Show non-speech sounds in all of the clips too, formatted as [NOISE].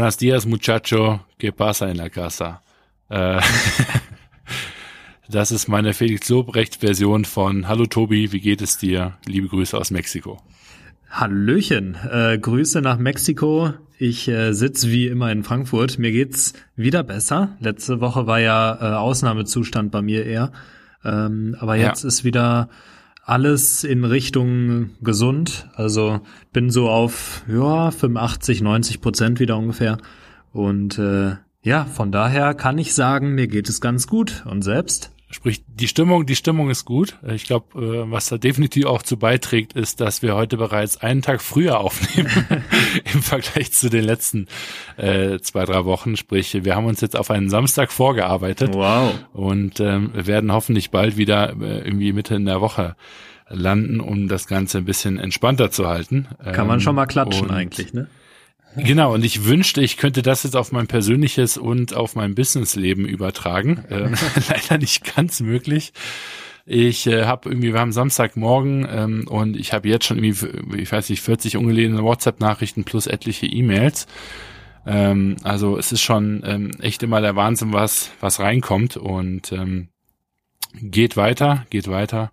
Buenos dias, muchacho. ¿Qué pasa en la casa? Äh, [LAUGHS] das ist meine Felix Lobrecht-Version von Hallo Tobi, wie geht es dir? Liebe Grüße aus Mexiko. Hallöchen, äh, Grüße nach Mexiko. Ich äh, sitze wie immer in Frankfurt. Mir geht's wieder besser. Letzte Woche war ja äh, Ausnahmezustand bei mir eher. Ähm, aber jetzt ja. ist wieder alles in Richtung gesund. Also bin so auf ja 85, 90 Prozent wieder ungefähr. Und äh, ja, von daher kann ich sagen, mir geht es ganz gut. Und selbst? Sprich, die Stimmung, die Stimmung ist gut. Ich glaube, äh, was da definitiv auch zu beiträgt, ist, dass wir heute bereits einen Tag früher aufnehmen [LAUGHS] im Vergleich zu den letzten äh, zwei, drei Wochen. Sprich, wir haben uns jetzt auf einen Samstag vorgearbeitet. Wow. Und ähm, werden hoffentlich bald wieder äh, irgendwie Mitte in der Woche landen, um das Ganze ein bisschen entspannter zu halten. Kann man schon mal klatschen eigentlich, ne? Genau, und ich wünschte, ich könnte das jetzt auf mein persönliches und auf mein Businessleben übertragen. [LAUGHS] Äh, [LAUGHS] leider nicht ganz möglich. Ich äh, habe irgendwie, wir haben Samstagmorgen ähm, und ich habe jetzt schon irgendwie, ich weiß nicht, 40 ungelesene WhatsApp-Nachrichten plus etliche E-Mails. Ähm, also es ist schon ähm, echt immer der Wahnsinn, was was reinkommt und ähm, geht weiter, geht weiter.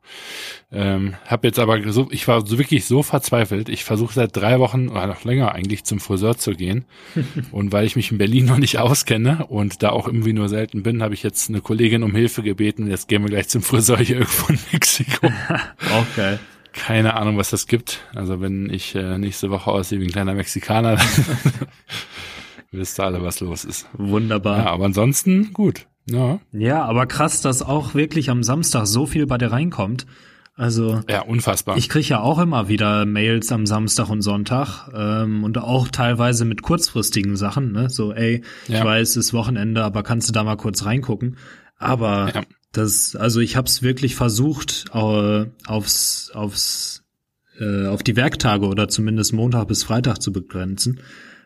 Ähm, hab jetzt aber so, ich war so wirklich so verzweifelt. Ich versuche seit drei Wochen oder noch länger eigentlich zum Friseur zu gehen. [LAUGHS] und weil ich mich in Berlin noch nicht auskenne und da auch irgendwie nur selten bin, habe ich jetzt eine Kollegin um Hilfe gebeten. Jetzt gehen wir gleich zum Friseur hier [LAUGHS] irgendwo in Mexiko. [LAUGHS] geil. Keine Ahnung, was das gibt. Also wenn ich äh, nächste Woche aussehe wie ein kleiner Mexikaner, wisst ihr alle, was los ist. Wunderbar. Ja, aber ansonsten gut. Ja. Ja, aber krass, dass auch wirklich am Samstag so viel bei dir reinkommt. Also ja, unfassbar. Ich kriege ja auch immer wieder Mails am Samstag und Sonntag ähm, und auch teilweise mit kurzfristigen Sachen, ne? So, ey, ja. ich weiß, es ist Wochenende, aber kannst du da mal kurz reingucken? Aber ja. das, also ich habe es wirklich versucht, äh, aufs, aufs, äh, auf die Werktage oder zumindest Montag bis Freitag zu begrenzen.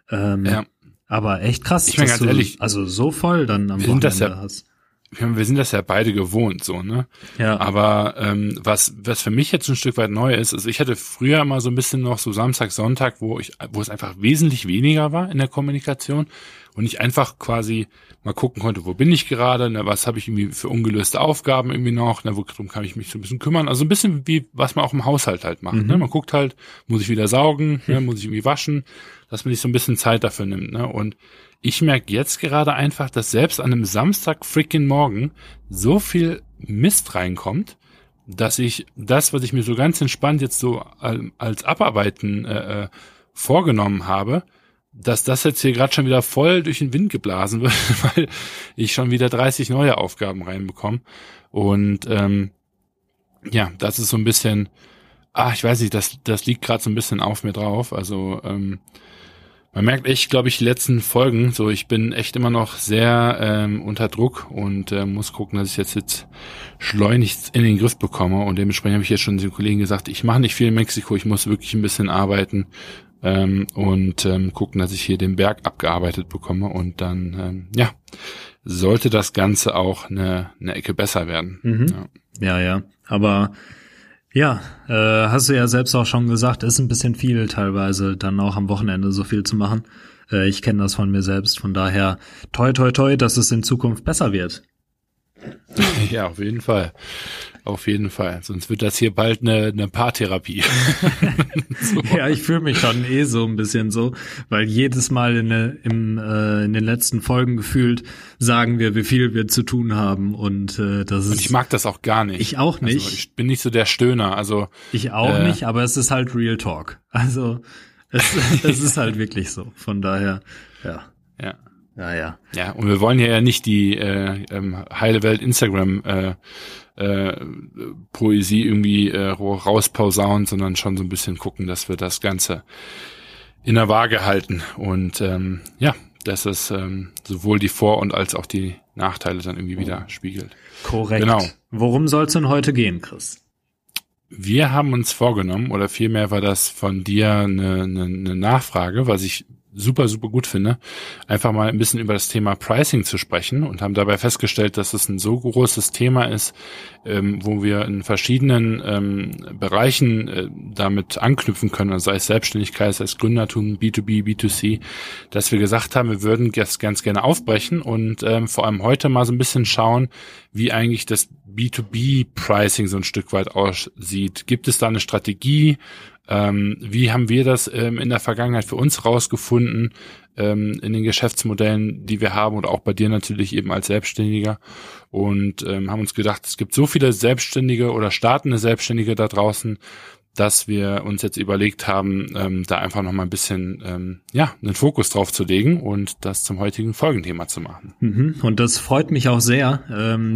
Ähm, ja. Aber echt krass, ich meine ganz ehrlich, also so voll dann am Wochenende ja, hast. Wir sind das ja beide gewohnt, so, ne? Ja. Aber ähm, was, was für mich jetzt ein Stück weit neu ist, also ich hatte früher mal so ein bisschen noch so Samstag, Sonntag, wo ich, wo es einfach wesentlich weniger war in der Kommunikation und ich einfach quasi mal gucken konnte, wo bin ich gerade, ne, was habe ich irgendwie für ungelöste Aufgaben irgendwie noch, ne, worum kann ich mich so ein bisschen kümmern. Also ein bisschen wie, was man auch im Haushalt halt macht. Ne? Mhm. Ne? Man guckt halt, muss ich wieder saugen, [LAUGHS] ne, muss ich irgendwie waschen, dass man sich so ein bisschen Zeit dafür nimmt. Ne? Und ich merke jetzt gerade einfach, dass selbst an einem Samstag freaking Morgen so viel Mist reinkommt, dass ich das, was ich mir so ganz entspannt jetzt so als Abarbeiten äh, äh vorgenommen habe, dass das jetzt hier gerade schon wieder voll durch den Wind geblasen [LAUGHS] wird, weil ich schon wieder 30 neue Aufgaben reinbekomme. Und ähm, ja, das ist so ein bisschen, ah, ich weiß nicht, das, das liegt gerade so ein bisschen auf mir drauf. Also ähm, man merkt echt, glaube ich, die letzten Folgen, so ich bin echt immer noch sehr ähm, unter Druck und äh, muss gucken, dass ich jetzt jetzt schleunigst in den Griff bekomme. Und dementsprechend habe ich jetzt schon den Kollegen gesagt, ich mache nicht viel in Mexiko, ich muss wirklich ein bisschen arbeiten ähm, und ähm, gucken, dass ich hier den Berg abgearbeitet bekomme und dann, ähm, ja, sollte das Ganze auch eine, eine Ecke besser werden. Mhm. Ja. ja, ja. Aber ja, äh, hast du ja selbst auch schon gesagt, ist ein bisschen viel teilweise, dann auch am Wochenende so viel zu machen. Äh, ich kenne das von mir selbst, von daher toi toi toi, dass es in Zukunft besser wird. [LAUGHS] Ja, auf jeden Fall. Auf jeden Fall. Sonst wird das hier bald eine, eine Paartherapie. [LAUGHS] [LAUGHS] so. Ja, ich fühle mich schon eh so ein bisschen so, weil jedes Mal in, der, im, äh, in den letzten Folgen gefühlt sagen wir, wie viel wir zu tun haben und äh, das ist. Und ich mag das auch gar nicht. Ich auch nicht. Also ich bin nicht so der Stöhner. Also ich auch äh, nicht, aber es ist halt Real Talk. Also es, [LAUGHS] es ist halt wirklich so. Von daher, ja. Ja. Ja, ja. Ja, und wir wollen ja nicht die äh, ähm, heile Welt Instagram äh, äh, Poesie irgendwie äh, rausposaunen, sondern schon so ein bisschen gucken, dass wir das Ganze in der Waage halten. Und ähm, ja, dass es ähm, sowohl die Vor- und als auch die Nachteile dann irgendwie wieder spiegelt. Korrekt. Genau. Worum soll es denn heute gehen, Chris? Wir haben uns vorgenommen, oder vielmehr war das von dir eine, eine, eine Nachfrage, was ich super, super gut finde, einfach mal ein bisschen über das Thema Pricing zu sprechen und haben dabei festgestellt, dass es ein so großes Thema ist, ähm, wo wir in verschiedenen ähm, Bereichen äh, damit anknüpfen können, also sei es Selbstständigkeit, sei es Gründertum, B2B, B2C, dass wir gesagt haben, wir würden das ganz gerne aufbrechen und ähm, vor allem heute mal so ein bisschen schauen, wie eigentlich das B2B-Pricing so ein Stück weit aussieht. Gibt es da eine Strategie? Ähm, wie haben wir das ähm, in der Vergangenheit für uns rausgefunden ähm, in den Geschäftsmodellen, die wir haben oder auch bei dir natürlich eben als Selbstständiger und ähm, haben uns gedacht, es gibt so viele Selbstständige oder startende Selbstständige da draußen, dass wir uns jetzt überlegt haben, ähm, da einfach noch mal ein bisschen ähm, ja einen Fokus drauf zu legen und das zum heutigen Folgenthema zu machen. Mhm. Und das freut mich auch sehr,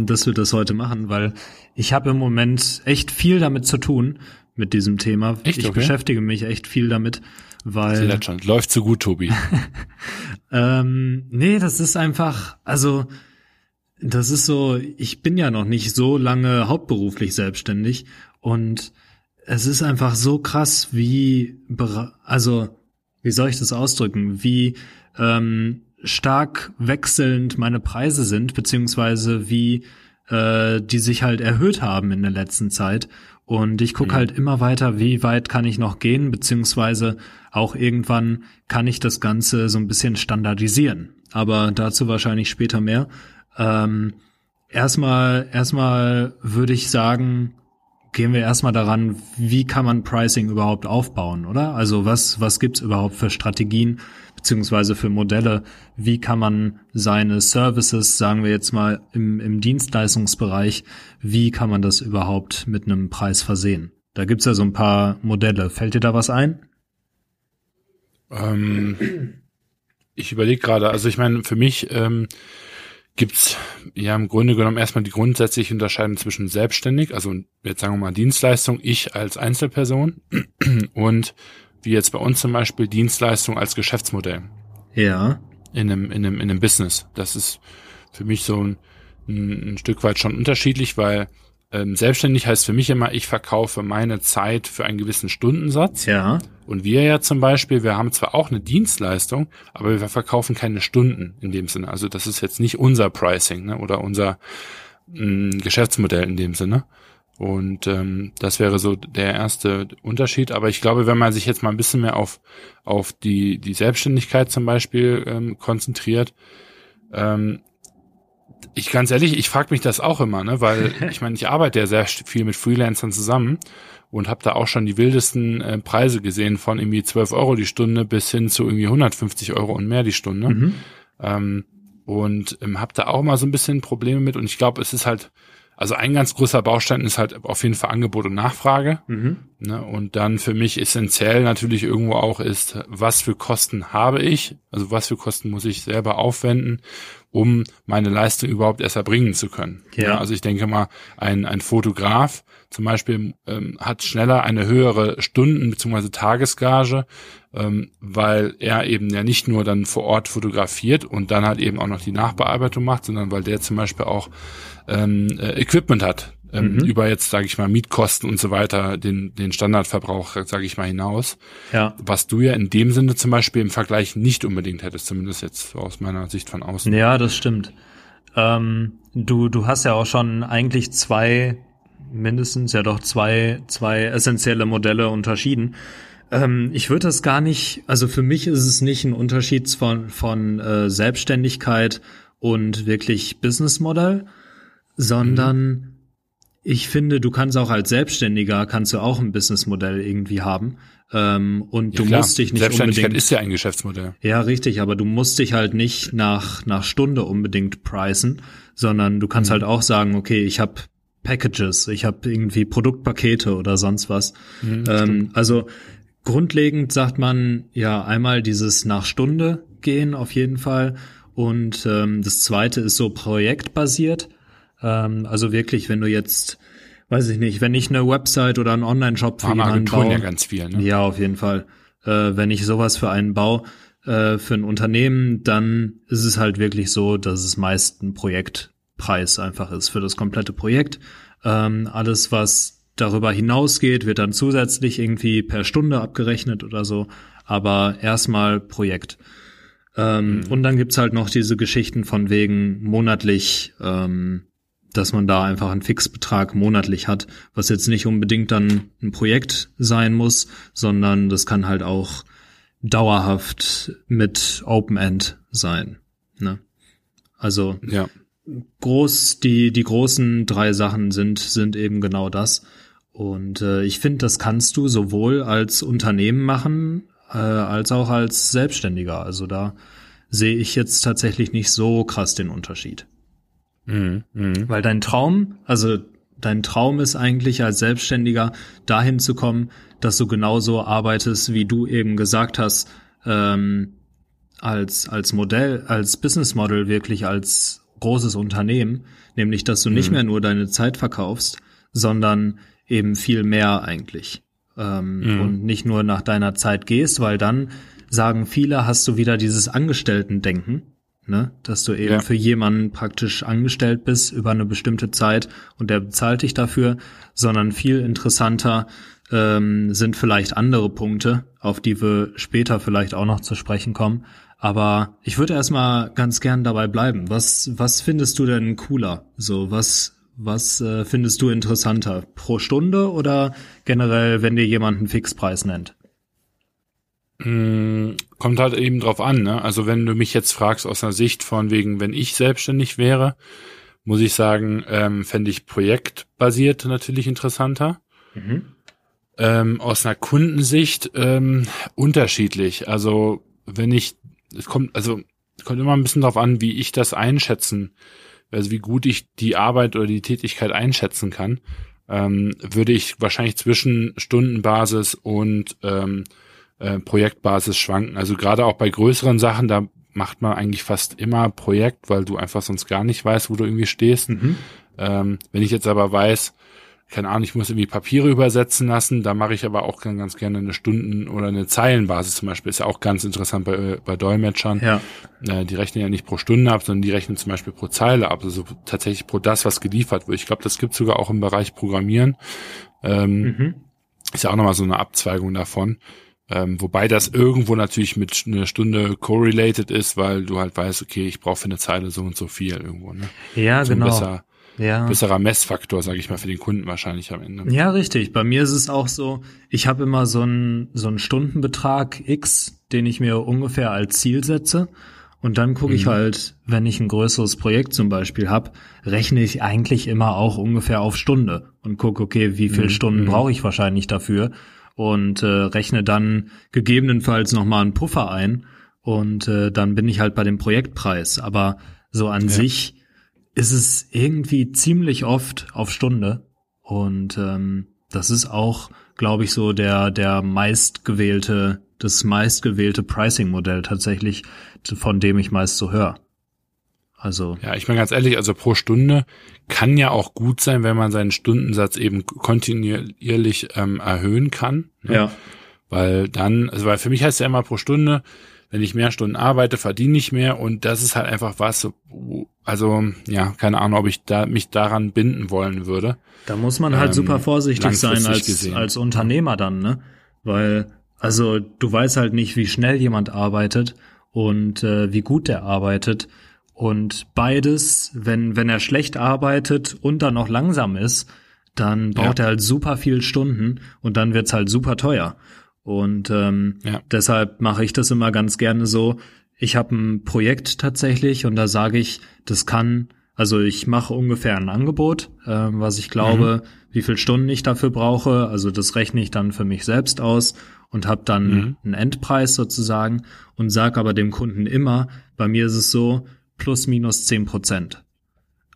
dass wir das heute machen, weil ich habe im Moment echt viel damit zu tun mit diesem Thema. Echt, ich okay? beschäftige mich echt viel damit, weil. das schon. Läuft so gut, Tobi. [LAUGHS] ähm, nee, das ist einfach, also das ist so, ich bin ja noch nicht so lange hauptberuflich selbstständig und es ist einfach so krass, wie, also, wie soll ich das ausdrücken, wie ähm, stark wechselnd meine Preise sind, beziehungsweise wie äh, die sich halt erhöht haben in der letzten Zeit. Und ich gucke mhm. halt immer weiter, wie weit kann ich noch gehen, beziehungsweise auch irgendwann kann ich das Ganze so ein bisschen standardisieren. Aber dazu wahrscheinlich später mehr. Ähm, erstmal, erstmal würde ich sagen, gehen wir erstmal daran, wie kann man Pricing überhaupt aufbauen, oder? Also was, was gibt's überhaupt für Strategien beziehungsweise für Modelle? Wie kann man seine Services, sagen wir jetzt mal im, im Dienstleistungsbereich, wie kann man das überhaupt mit einem Preis versehen? Da gibt's ja so ein paar Modelle. Fällt dir da was ein? Ähm, ich überlege gerade, also ich meine, für mich ähm, gibt's ja im Grunde genommen erstmal die grundsätzliche Unterscheidung zwischen selbstständig, also jetzt sagen wir mal Dienstleistung, ich als Einzelperson und wie jetzt bei uns zum Beispiel Dienstleistung als Geschäftsmodell. Ja. In einem, in einem, in einem Business. Das ist für mich so ein, ein Stück weit schon unterschiedlich, weil ähm, selbstständig heißt für mich immer, ich verkaufe meine Zeit für einen gewissen Stundensatz. Ja. Und wir ja zum Beispiel, wir haben zwar auch eine Dienstleistung, aber wir verkaufen keine Stunden in dem Sinne. Also das ist jetzt nicht unser Pricing ne, oder unser mh, mm, Geschäftsmodell in dem Sinne. Und ähm, das wäre so der erste Unterschied. Aber ich glaube, wenn man sich jetzt mal ein bisschen mehr auf, auf die, die Selbstständigkeit zum Beispiel ähm, konzentriert, ähm, ich ganz ehrlich, ich frage mich das auch immer, ne, weil [LAUGHS] ich meine, ich arbeite ja sehr viel mit Freelancern zusammen und habe da auch schon die wildesten äh, Preise gesehen von irgendwie 12 Euro die Stunde bis hin zu irgendwie 150 Euro und mehr die Stunde. Mhm. Ähm, und ähm, habe da auch mal so ein bisschen Probleme mit und ich glaube, es ist halt also ein ganz großer Baustein ist halt auf jeden Fall Angebot und Nachfrage. Mhm. Ne, und dann für mich essentiell natürlich irgendwo auch ist, was für Kosten habe ich, also was für Kosten muss ich selber aufwenden, um meine Leistung überhaupt erst erbringen zu können. Ja. ja also ich denke mal, ein, ein Fotograf zum Beispiel ähm, hat schneller eine höhere Stunden- bzw. Tagesgage, ähm, weil er eben ja nicht nur dann vor Ort fotografiert und dann halt eben auch noch die Nachbearbeitung macht, sondern weil der zum Beispiel auch ähm, äh, Equipment hat, ähm, mhm. über jetzt, sage ich mal, Mietkosten und so weiter, den, den Standardverbrauch, sage ich mal, hinaus. Ja. Was du ja in dem Sinne zum Beispiel im Vergleich nicht unbedingt hättest, zumindest jetzt aus meiner Sicht von außen. Ja, das stimmt. Ähm, du, du hast ja auch schon eigentlich zwei, mindestens ja doch zwei, zwei essentielle Modelle unterschieden. Ähm, ich würde das gar nicht, also für mich ist es nicht ein Unterschied von, von äh, Selbstständigkeit und wirklich Businessmodell, sondern mhm. ich finde, du kannst auch als Selbstständiger kannst du auch ein Businessmodell irgendwie haben. Ähm, und ja, du klar. musst dich nicht Selbstständigkeit unbedingt, ist ja ein Geschäftsmodell. Ja, richtig, aber du musst dich halt nicht nach nach Stunde unbedingt pricen, sondern du kannst mhm. halt auch sagen, okay, ich habe Packages, ich habe irgendwie Produktpakete oder sonst was. Mhm, ähm, also grundlegend sagt man ja einmal dieses nach Stunde gehen auf jeden Fall und ähm, das zweite ist so projektbasiert. Ähm, also wirklich, wenn du jetzt, weiß ich nicht, wenn ich eine Website oder einen Online-Shop für jemanden baue. ja ganz viel, ne? Ja, auf jeden Fall. Äh, wenn ich sowas für einen baue, äh, für ein Unternehmen, dann ist es halt wirklich so, dass es meist ein Projektpreis einfach ist für das komplette Projekt. Ähm, alles, was darüber hinausgeht, wird dann zusätzlich irgendwie per Stunde abgerechnet oder so. Aber erstmal Projekt. Ähm, mhm. Und dann gibt's halt noch diese Geschichten von wegen monatlich, ähm, dass man da einfach einen Fixbetrag monatlich hat, was jetzt nicht unbedingt dann ein Projekt sein muss, sondern das kann halt auch dauerhaft mit Open End sein. Ne? Also ja. groß, die, die großen drei Sachen sind, sind eben genau das. Und äh, ich finde, das kannst du sowohl als Unternehmen machen, äh, als auch als Selbstständiger. Also da sehe ich jetzt tatsächlich nicht so krass den Unterschied. Mhm, mh. Weil dein Traum, also dein Traum ist eigentlich als Selbstständiger dahin zu kommen, dass du genauso arbeitest, wie du eben gesagt hast, ähm, als, als Modell, als Business Model wirklich als großes Unternehmen, nämlich dass du nicht mhm. mehr nur deine Zeit verkaufst, sondern eben viel mehr eigentlich. Ähm, mhm. Und nicht nur nach deiner Zeit gehst, weil dann sagen viele, hast du wieder dieses Angestellten-Denken, ne? dass du eben ja. für jemanden praktisch angestellt bist über eine bestimmte Zeit und der bezahlt dich dafür, sondern viel interessanter ähm, sind vielleicht andere Punkte, auf die wir später vielleicht auch noch zu sprechen kommen. Aber ich würde erstmal ganz gern dabei bleiben. Was, was findest du denn cooler? So, was, was äh, findest du interessanter? Pro Stunde oder generell, wenn dir jemand einen Fixpreis nennt? Mm, kommt halt eben drauf an, ne? Also wenn du mich jetzt fragst aus einer Sicht von wegen, wenn ich selbstständig wäre, muss ich sagen, ähm, fände ich projektbasiert natürlich interessanter. Mhm. Ähm, aus einer Kundensicht ähm, unterschiedlich. Also wenn ich, es kommt, also kommt immer ein bisschen drauf an, wie ich das einschätzen, also wie gut ich die Arbeit oder die Tätigkeit einschätzen kann, ähm, würde ich wahrscheinlich zwischen Stundenbasis und ähm, äh, Projektbasis schwanken. Also gerade auch bei größeren Sachen, da macht man eigentlich fast immer Projekt, weil du einfach sonst gar nicht weißt, wo du irgendwie stehst. Mhm. Ähm, wenn ich jetzt aber weiß, keine Ahnung, ich muss irgendwie Papiere übersetzen lassen, da mache ich aber auch ganz gerne eine Stunden- oder eine Zeilenbasis zum Beispiel. Ist ja auch ganz interessant bei, bei Dolmetschern. Ja. Äh, die rechnen ja nicht pro Stunde ab, sondern die rechnen zum Beispiel pro Zeile ab, also tatsächlich pro das, was geliefert wird. Ich glaube, das gibt sogar auch im Bereich Programmieren. Ähm, mhm. Ist ja auch nochmal so eine Abzweigung davon. Ähm, wobei das irgendwo natürlich mit einer Stunde correlated ist, weil du halt weißt, okay, ich brauche für eine Zeile so und so viel irgendwo. Ne? Ja, so genau. Besser, ja. besserer Messfaktor, sage ich mal, für den Kunden wahrscheinlich am Ende. Ja, richtig. Bei mir ist es auch so, ich habe immer so einen so einen Stundenbetrag X, den ich mir ungefähr als Ziel setze. Und dann gucke mhm. ich halt, wenn ich ein größeres Projekt zum Beispiel habe, rechne ich eigentlich immer auch ungefähr auf Stunde und gucke, okay, wie viele mhm. Stunden mhm. brauche ich wahrscheinlich dafür und äh, rechne dann gegebenenfalls nochmal einen Puffer ein und äh, dann bin ich halt bei dem Projektpreis. Aber so an ja. sich ist es irgendwie ziemlich oft auf Stunde und ähm, das ist auch, glaube ich, so der der meistgewählte das meistgewählte Pricing-Modell tatsächlich, von dem ich meist so höre. Also. Ja, ich meine ganz ehrlich, also pro Stunde kann ja auch gut sein, wenn man seinen Stundensatz eben kontinuierlich ähm, erhöhen kann. Ne? Ja. Weil dann, also weil für mich heißt ja immer pro Stunde, wenn ich mehr Stunden arbeite, verdiene ich mehr und das ist halt einfach was, also ja, keine Ahnung, ob ich da mich daran binden wollen würde. Da muss man halt ähm, super vorsichtig sein als, als Unternehmer dann, ne? Weil, also du weißt halt nicht, wie schnell jemand arbeitet und äh, wie gut der arbeitet. Und beides, wenn, wenn er schlecht arbeitet und dann noch langsam ist, dann braucht ja. er halt super viel Stunden und dann wird's halt super teuer. Und ähm, ja. deshalb mache ich das immer ganz gerne so. Ich habe ein Projekt tatsächlich und da sage ich, das kann, also ich mache ungefähr ein Angebot, äh, was ich glaube, mhm. wie viel Stunden ich dafür brauche. Also das rechne ich dann für mich selbst aus und habe dann mhm. einen Endpreis sozusagen und sage aber dem Kunden immer, bei mir ist es so, plus minus zehn Prozent.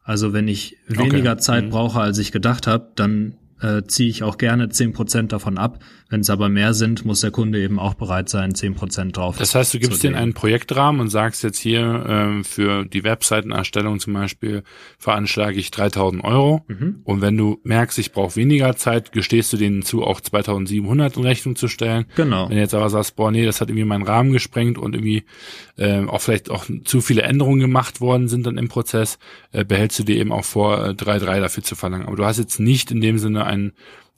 Also wenn ich weniger okay. Zeit mhm. brauche, als ich gedacht habe, dann äh, ziehe ich auch gerne zehn Prozent davon ab. Wenn es aber mehr sind, muss der Kunde eben auch bereit sein, zehn Prozent drauf Das heißt, du gibst denen einen Projektrahmen und sagst jetzt hier äh, für die Webseitenerstellung zum Beispiel veranschlage ich 3000 Euro. Mhm. Und wenn du merkst, ich brauche weniger Zeit, gestehst du denen zu, auch 2700 in Rechnung zu stellen. Genau. Wenn du jetzt aber sagst, boah, nee, das hat irgendwie meinen Rahmen gesprengt und irgendwie äh, auch vielleicht auch zu viele Änderungen gemacht worden sind dann im Prozess, äh, behältst du dir eben auch vor, äh, 3,3 dafür zu verlangen. Aber du hast jetzt nicht in dem Sinne ein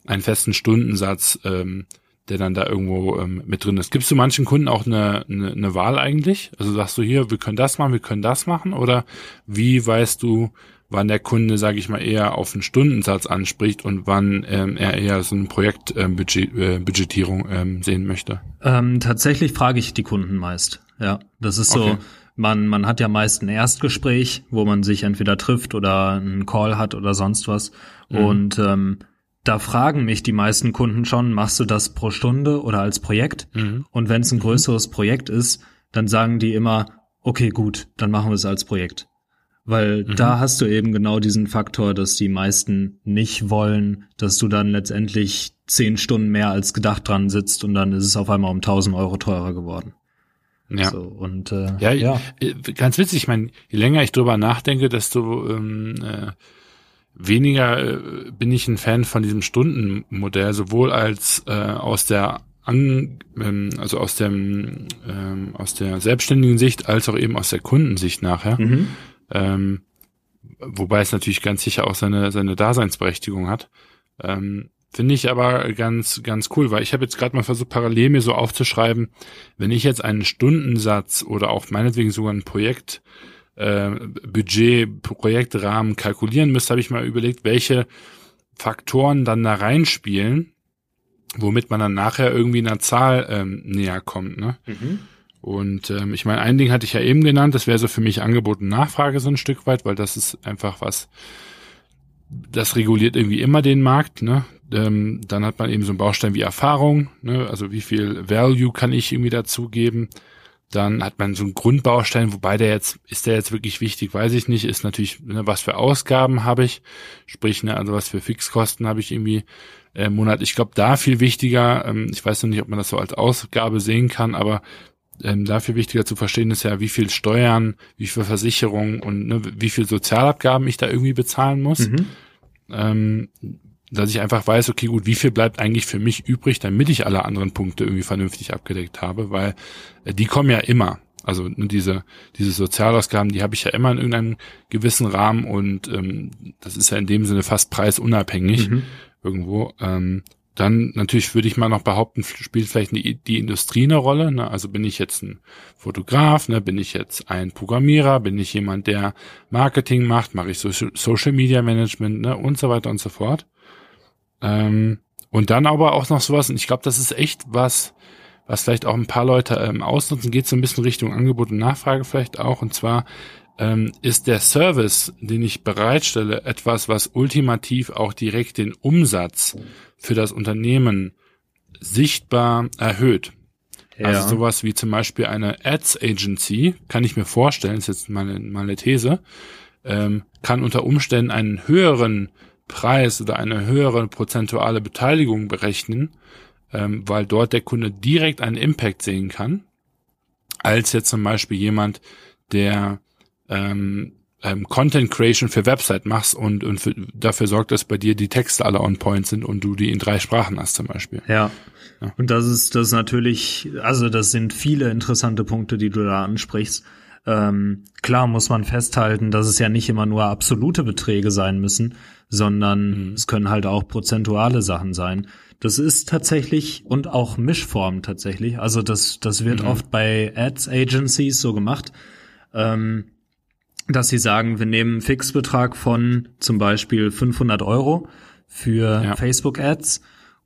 einen festen Stundensatz, ähm, der dann da irgendwo ähm, mit drin ist. Gibst du manchen Kunden auch eine, eine, eine Wahl eigentlich? Also sagst du hier, wir können das machen, wir können das machen? Oder wie weißt du, wann der Kunde, sage ich mal, eher auf einen Stundensatz anspricht und wann ähm, er eher so eine Projektbudgetierung ähm, äh, ähm, sehen möchte? Ähm, tatsächlich frage ich die Kunden meist. Ja, das ist okay. so. Man, man hat ja meist ein Erstgespräch, wo man sich entweder trifft oder einen Call hat oder sonst was. Mhm. Und ähm, da fragen mich die meisten Kunden schon, machst du das pro Stunde oder als Projekt? Mhm. Und wenn es ein größeres Projekt ist, dann sagen die immer, okay, gut, dann machen wir es als Projekt. Weil mhm. da hast du eben genau diesen Faktor, dass die meisten nicht wollen, dass du dann letztendlich zehn Stunden mehr als gedacht dran sitzt und dann ist es auf einmal um 1000 Euro teurer geworden. Ja. So, und äh, ja, ja, äh, ganz witzig. Ich meine, je länger ich drüber nachdenke, desto ähm, äh, weniger äh, bin ich ein Fan von diesem Stundenmodell, sowohl als äh, aus der an, ähm, also aus dem ähm, aus der selbstständigen Sicht als auch eben aus der Kundensicht nachher. Mhm. Ähm, wobei es natürlich ganz sicher auch seine seine Daseinsberechtigung hat. Ähm, Finde ich aber ganz, ganz cool, weil ich habe jetzt gerade mal versucht, parallel mir so aufzuschreiben, wenn ich jetzt einen Stundensatz oder auch meinetwegen sogar ein Projekt äh, Budget, Projektrahmen kalkulieren müsste, habe ich mal überlegt, welche Faktoren dann da reinspielen, womit man dann nachher irgendwie einer Zahl ähm, näher kommt. Ne? Mhm. Und ähm, ich meine, ein Ding hatte ich ja eben genannt, das wäre so für mich Angebot und Nachfrage so ein Stück weit, weil das ist einfach was, das reguliert irgendwie immer den Markt. Ne? Ähm, dann hat man eben so einen Baustein wie Erfahrung, ne? also wie viel Value kann ich irgendwie dazugeben. Dann hat man so einen Grundbaustein, wobei der jetzt, ist der jetzt wirklich wichtig, weiß ich nicht, ist natürlich, ne, was für Ausgaben habe ich, sprich, ne, also was für Fixkosten habe ich irgendwie äh, im Monat. Ich glaube, da viel wichtiger, ähm, ich weiß noch nicht, ob man das so als Ausgabe sehen kann, aber ähm, dafür wichtiger zu verstehen ist ja, wie viel Steuern, wie viel Versicherung und ne, wie viel Sozialabgaben ich da irgendwie bezahlen muss. Mhm. Ähm, dass ich einfach weiß, okay, gut, wie viel bleibt eigentlich für mich übrig, damit ich alle anderen Punkte irgendwie vernünftig abgedeckt habe, weil äh, die kommen ja immer. Also ne, diese, diese Sozialausgaben, die habe ich ja immer in irgendeinem gewissen Rahmen und ähm, das ist ja in dem Sinne fast preisunabhängig mhm. irgendwo. Ähm, dann natürlich würde ich mal noch behaupten, spielt vielleicht die, die Industrie eine Rolle. Ne? Also bin ich jetzt ein Fotograf, ne? bin ich jetzt ein Programmierer, bin ich jemand, der Marketing macht, mache ich Social Media Management ne? und so weiter und so fort. Ähm, und dann aber auch noch sowas, und ich glaube, das ist echt was, was vielleicht auch ein paar Leute ähm, ausnutzen, geht so ein bisschen Richtung Angebot und Nachfrage vielleicht auch. Und zwar ähm, ist der Service, den ich bereitstelle, etwas, was ultimativ auch direkt den Umsatz für das Unternehmen sichtbar erhöht. Ja. Also sowas wie zum Beispiel eine Ads Agency, kann ich mir vorstellen, ist jetzt meine, meine These, ähm, kann unter Umständen einen höheren Preis oder eine höhere prozentuale Beteiligung berechnen, ähm, weil dort der Kunde direkt einen Impact sehen kann, als jetzt zum Beispiel jemand, der ähm, ähm, Content Creation für Website machst und, und für, dafür sorgt, dass bei dir die Texte alle on point sind und du die in drei Sprachen hast zum Beispiel. Ja. ja. Und das ist das ist natürlich, also das sind viele interessante Punkte, die du da ansprichst. Ähm, klar muss man festhalten, dass es ja nicht immer nur absolute Beträge sein müssen, sondern mhm. es können halt auch prozentuale Sachen sein. Das ist tatsächlich und auch Mischform tatsächlich. Also das, das wird mhm. oft bei Ads Agencies so gemacht, ähm, dass sie sagen, wir nehmen einen Fixbetrag von zum Beispiel 500 Euro für ja. Facebook Ads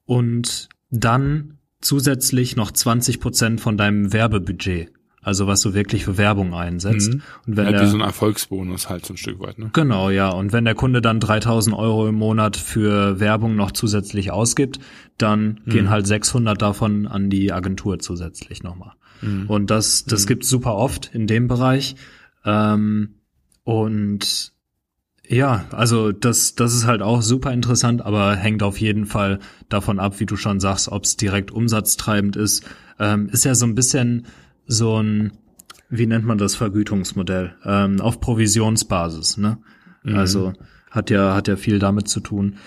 und dann zusätzlich noch 20 Prozent von deinem Werbebudget. Also was du wirklich für Werbung einsetzt. Mhm. Und wenn ja, der, wie so ein Erfolgsbonus halt so ein Stück weit. Ne? Genau, ja. Und wenn der Kunde dann 3000 Euro im Monat für Werbung noch zusätzlich ausgibt, dann mhm. gehen halt 600 davon an die Agentur zusätzlich nochmal. Mhm. Und das, das mhm. gibt's super oft in dem Bereich. Ähm, und ja, also das, das ist halt auch super interessant, aber hängt auf jeden Fall davon ab, wie du schon sagst, ob es direkt umsatztreibend ist. Ähm, ist ja so ein bisschen so ein, wie nennt man das Vergütungsmodell? Ähm, auf Provisionsbasis, ne? Mhm. Also hat ja, hat ja viel damit zu tun.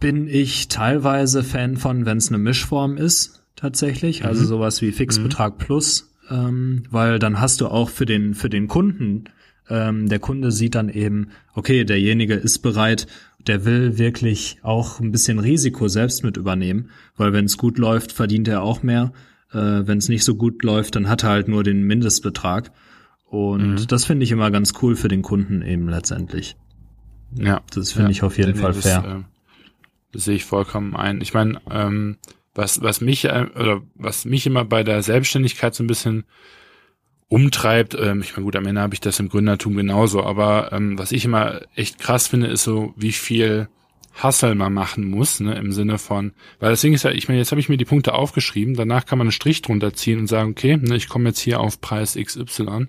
Bin ich teilweise Fan von, wenn es eine Mischform ist, tatsächlich, mhm. also sowas wie Fixbetrag mhm. plus, ähm, weil dann hast du auch für den, für den Kunden, ähm, der Kunde sieht dann eben, okay, derjenige ist bereit, der will wirklich auch ein bisschen Risiko selbst mit übernehmen, weil wenn es gut läuft, verdient er auch mehr. Äh, wenn es nicht so gut läuft, dann hat er halt nur den Mindestbetrag. Und mhm. das finde ich immer ganz cool für den Kunden eben letztendlich. Ja. Das finde ja, ich auf jeden Fall das, fair. Äh, das sehe ich vollkommen ein. Ich meine, ähm, was, was mich, äh, oder was mich immer bei der Selbstständigkeit so ein bisschen umtreibt, ähm, ich meine, gut, am Ende habe ich das im Gründertum genauso, aber ähm, was ich immer echt krass finde, ist so, wie viel Hustle man machen muss, ne, im Sinne von, weil das Ding ist ja, ich meine, jetzt habe ich mir die Punkte aufgeschrieben, danach kann man einen Strich drunter ziehen und sagen, okay, ne, ich komme jetzt hier auf Preis XY.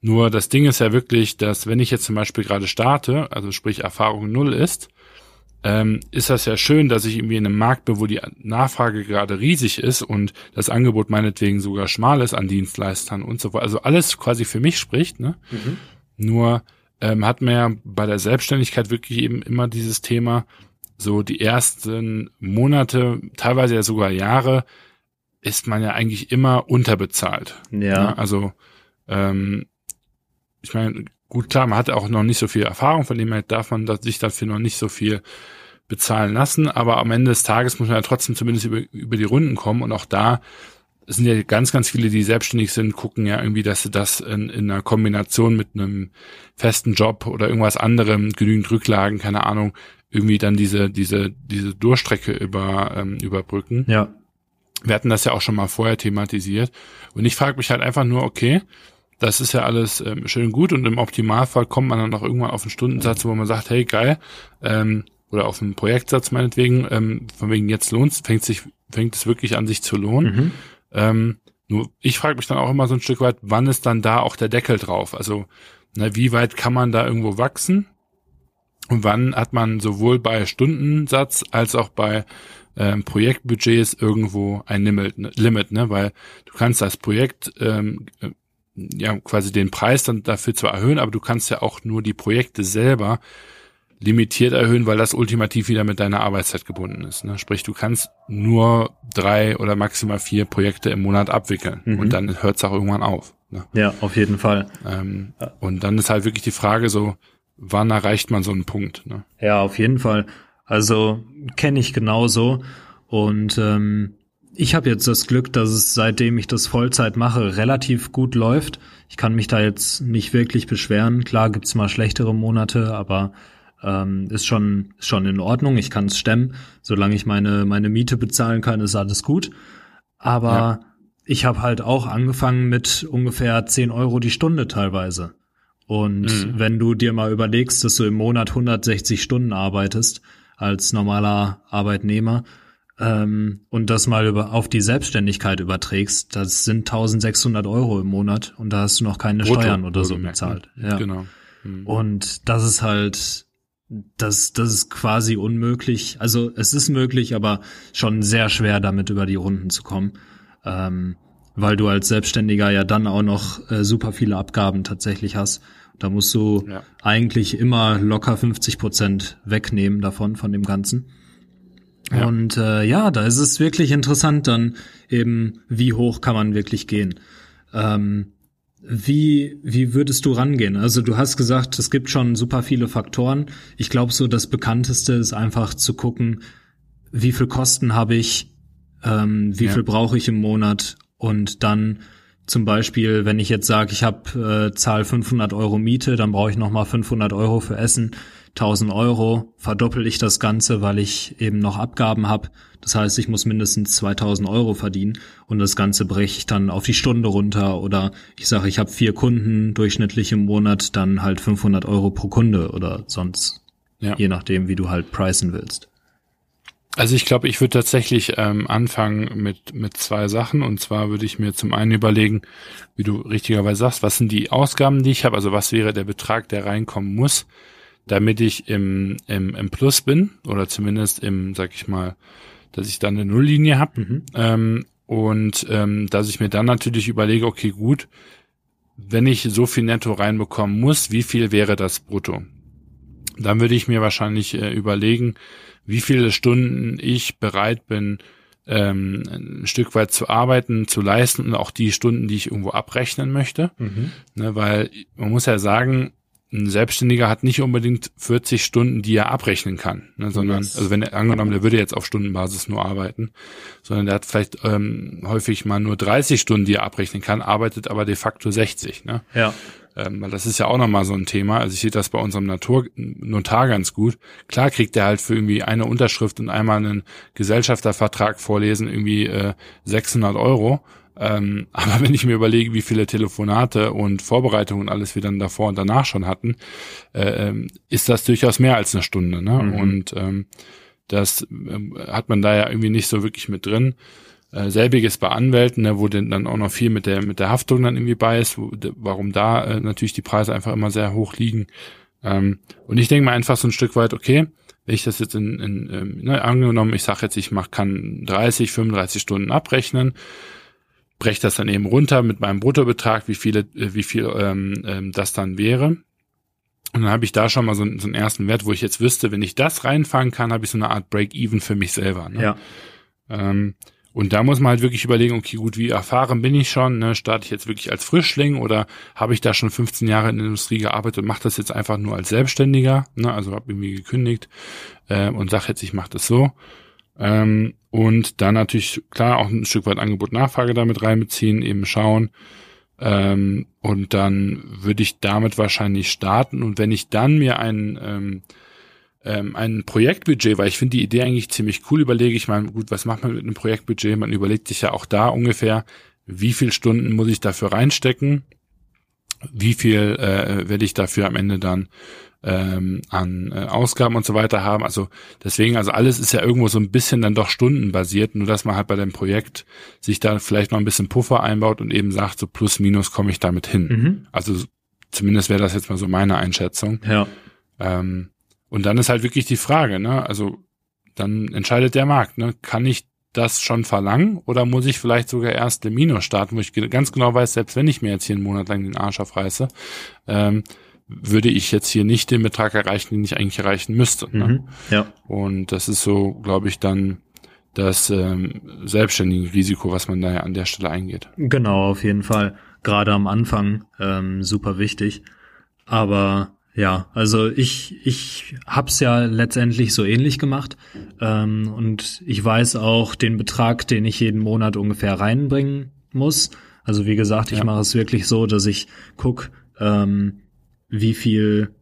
Nur das Ding ist ja wirklich, dass wenn ich jetzt zum Beispiel gerade starte, also sprich Erfahrung null ist, ähm, ist das ja schön, dass ich irgendwie in einem Markt bin, wo die Nachfrage gerade riesig ist und das Angebot meinetwegen sogar schmal ist an Dienstleistern und so weiter. Also alles quasi für mich spricht. Ne? Mhm. Nur ähm, hat man ja bei der Selbstständigkeit wirklich eben immer dieses Thema, so die ersten Monate, teilweise ja sogar Jahre, ist man ja eigentlich immer unterbezahlt. Ja. ja ne? also ähm, ich meine, gut, klar, man hat auch noch nicht so viel Erfahrung, von dem her darf man sich dafür noch nicht so viel bezahlen lassen, aber am Ende des Tages muss man ja trotzdem zumindest über, über die Runden kommen und auch da sind ja ganz, ganz viele, die selbstständig sind, gucken ja irgendwie, dass sie das in, in einer Kombination mit einem festen Job oder irgendwas anderem, genügend Rücklagen, keine Ahnung, irgendwie dann diese, diese, diese Durchstrecke über, ähm, überbrücken. Ja. Wir hatten das ja auch schon mal vorher thematisiert. Und ich frage mich halt einfach nur, okay, das ist ja alles ähm, schön gut und im Optimalfall kommt man dann auch irgendwann auf einen Stundensatz, wo man sagt, hey geil, ähm, oder auf einen Projektsatz meinetwegen, ähm, von wegen jetzt lohnt fängt sich, fängt es wirklich an sich zu lohnen. Mhm. Ähm, nur ich frage mich dann auch immer so ein Stück weit, wann ist dann da auch der Deckel drauf? Also, ne, wie weit kann man da irgendwo wachsen? Und wann hat man sowohl bei Stundensatz als auch bei ähm, Projektbudgets irgendwo ein Limit, ne, Limit, ne? Weil du kannst das Projekt ähm, ja quasi den Preis dann dafür zwar erhöhen, aber du kannst ja auch nur die Projekte selber limitiert erhöhen, weil das ultimativ wieder mit deiner Arbeitszeit gebunden ist. Ne? Sprich, du kannst nur drei oder maximal vier Projekte im Monat abwickeln mhm. und dann hört es auch irgendwann auf. Ne? Ja, auf jeden Fall. Ähm, und dann ist halt wirklich die Frage so, wann erreicht man so einen Punkt? Ne? Ja, auf jeden Fall. Also kenne ich genauso und ähm, ich habe jetzt das Glück, dass es seitdem ich das Vollzeit mache, relativ gut läuft. Ich kann mich da jetzt nicht wirklich beschweren. Klar gibt's mal schlechtere Monate, aber ähm, ist schon ist schon in Ordnung. Ich kann es stemmen, solange ich meine meine Miete bezahlen kann, ist alles gut. Aber ja. ich habe halt auch angefangen mit ungefähr 10 Euro die Stunde teilweise. Und mhm. wenn du dir mal überlegst, dass du im Monat 160 Stunden arbeitest als normaler Arbeitnehmer ähm, und das mal über, auf die Selbstständigkeit überträgst, das sind 1600 Euro im Monat und da hast du noch keine Brutto, Steuern oder so bezahlt. Ja. Genau. Mhm. Und das ist halt, das, das ist quasi unmöglich. Also es ist möglich, aber schon sehr schwer damit über die Runden zu kommen. Ähm, weil du als Selbstständiger ja dann auch noch äh, super viele Abgaben tatsächlich hast. Da musst du ja. eigentlich immer locker 50 Prozent wegnehmen davon, von dem Ganzen. Ja. Und äh, ja, da ist es wirklich interessant dann eben, wie hoch kann man wirklich gehen. Ähm, wie, wie würdest du rangehen? Also du hast gesagt, es gibt schon super viele Faktoren. Ich glaube so, das bekannteste ist einfach zu gucken, wie viel Kosten habe ich, ähm, wie ja. viel brauche ich im Monat und dann zum Beispiel, wenn ich jetzt sage, ich habe äh, zahl 500 Euro Miete, dann brauche ich nochmal 500 Euro für Essen 1000 Euro verdoppel ich das Ganze, weil ich eben noch Abgaben habe. Das heißt, ich muss mindestens 2000 Euro verdienen und das Ganze breche ich dann auf die Stunde runter oder ich sage, ich habe vier Kunden durchschnittlich im Monat, dann halt 500 Euro pro Kunde oder sonst, ja. je nachdem, wie du halt pricen willst. Also ich glaube, ich würde tatsächlich ähm, anfangen mit, mit zwei Sachen. Und zwar würde ich mir zum einen überlegen, wie du richtigerweise sagst, was sind die Ausgaben, die ich habe, also was wäre der Betrag, der reinkommen muss damit ich im, im, im Plus bin oder zumindest im, sag ich mal, dass ich dann eine Nulllinie habe mhm. ähm, und ähm, dass ich mir dann natürlich überlege, okay, gut, wenn ich so viel Netto reinbekommen muss, wie viel wäre das Brutto? Dann würde ich mir wahrscheinlich äh, überlegen, wie viele Stunden ich bereit bin, ähm, ein Stück weit zu arbeiten, zu leisten und auch die Stunden, die ich irgendwo abrechnen möchte. Mhm. Ne, weil man muss ja sagen, ein Selbstständiger hat nicht unbedingt 40 Stunden, die er abrechnen kann, ne, sondern, yes. also wenn er angenommen, der würde jetzt auf Stundenbasis nur arbeiten, sondern der hat vielleicht ähm, häufig mal nur 30 Stunden, die er abrechnen kann, arbeitet aber de facto 60. Ne? Ja. Ähm, weil das ist ja auch nochmal so ein Thema. Also ich sehe das bei unserem Natur Notar ganz gut. Klar kriegt er halt für irgendwie eine Unterschrift und einmal einen Gesellschaftervertrag vorlesen irgendwie äh, 600 Euro. Ähm, [LAUGHS] aber wenn ich mir überlege, wie viele Telefonate und Vorbereitungen und alles wir dann davor und danach schon hatten, äh, ähm, ist das durchaus mehr als eine Stunde. Ne? Mhm. Und ähm, das äh, hat man da ja irgendwie nicht so wirklich mit drin. Äh, selbiges bei Anwälten, ne, wo denn dann auch noch viel mit der mit der Haftung dann irgendwie bei ist, wo, warum da äh, natürlich die Preise einfach immer sehr hoch liegen. Ähm, und ich denke mal einfach so ein Stück weit, okay, wenn ich das jetzt in, in ähm, ne, angenommen, ich sage jetzt, ich mach, kann 30, 35 Stunden abrechnen, breche das dann eben runter mit meinem Bruttobetrag, wie viele, äh, wie viel ähm, ähm, das dann wäre. Und dann habe ich da schon mal so, so einen ersten Wert, wo ich jetzt wüsste, wenn ich das reinfangen kann, habe ich so eine Art Break-Even für mich selber. Ne? Ja. Ähm, und da muss man halt wirklich überlegen, okay, gut, wie erfahren bin ich schon? Ne? Starte ich jetzt wirklich als Frischling oder habe ich da schon 15 Jahre in der Industrie gearbeitet und mache das jetzt einfach nur als Selbstständiger? Ne? Also habe irgendwie gekündigt äh, und sage jetzt, ich mache das so. Ähm, und dann natürlich, klar, auch ein Stück weit Angebot-Nachfrage damit reinbeziehen, eben schauen. Ähm, und dann würde ich damit wahrscheinlich starten. Und wenn ich dann mir ein, ähm, ähm, ein Projektbudget, weil ich finde die Idee eigentlich ziemlich cool, überlege ich mal, gut, was macht man mit einem Projektbudget? Man überlegt sich ja auch da ungefähr, wie viel Stunden muss ich dafür reinstecken? Wie viel äh, werde ich dafür am Ende dann ähm, an äh, Ausgaben und so weiter haben. Also deswegen, also alles ist ja irgendwo so ein bisschen dann doch stundenbasiert, nur dass man halt bei dem Projekt sich da vielleicht noch ein bisschen Puffer einbaut und eben sagt, so plus minus komme ich damit hin. Mhm. Also zumindest wäre das jetzt mal so meine Einschätzung. Ja. Ähm, und dann ist halt wirklich die Frage, ne? Also dann entscheidet der Markt, ne? Kann ich das schon verlangen oder muss ich vielleicht sogar erst im Minus starten, wo ich ganz genau weiß, selbst wenn ich mir jetzt hier einen Monat lang den Arsch aufreiße, ähm, würde ich jetzt hier nicht den Betrag erreichen, den ich eigentlich erreichen müsste. Ne? Mhm, ja. Und das ist so, glaube ich, dann das ähm, selbstständige Risiko, was man da ja an der Stelle eingeht. Genau, auf jeden Fall. Gerade am Anfang ähm, super wichtig. Aber ja, also ich ich hab's ja letztendlich so ähnlich gemacht ähm, und ich weiß auch den Betrag, den ich jeden Monat ungefähr reinbringen muss. Also wie gesagt, ich ja. mache es wirklich so, dass ich guck, ähm, wie viel,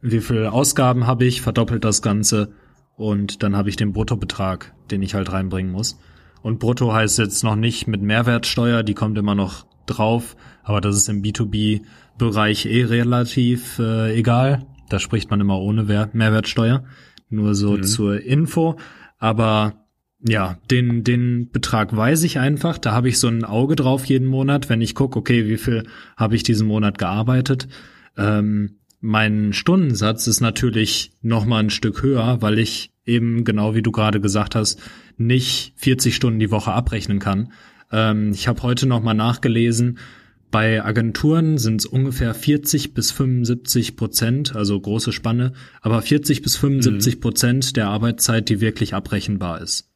wie viel Ausgaben habe ich, verdoppelt das Ganze und dann habe ich den Bruttobetrag, den ich halt reinbringen muss. Und Brutto heißt jetzt noch nicht mit Mehrwertsteuer, die kommt immer noch drauf, aber das ist im B2B-Bereich eh relativ äh, egal. Da spricht man immer ohne Mehrwertsteuer. Nur so mhm. zur Info. Aber ja, den, den Betrag weiß ich einfach. Da habe ich so ein Auge drauf jeden Monat, wenn ich gucke, okay, wie viel habe ich diesen Monat gearbeitet. Ähm, mein Stundensatz ist natürlich noch mal ein Stück höher, weil ich eben genau wie du gerade gesagt hast nicht 40 Stunden die Woche abrechnen kann. Ähm, ich habe heute noch mal nachgelesen. Bei Agenturen sind es ungefähr 40 bis 75 Prozent, also große Spanne, aber 40 bis 75 mhm. Prozent der Arbeitszeit, die wirklich abrechenbar ist.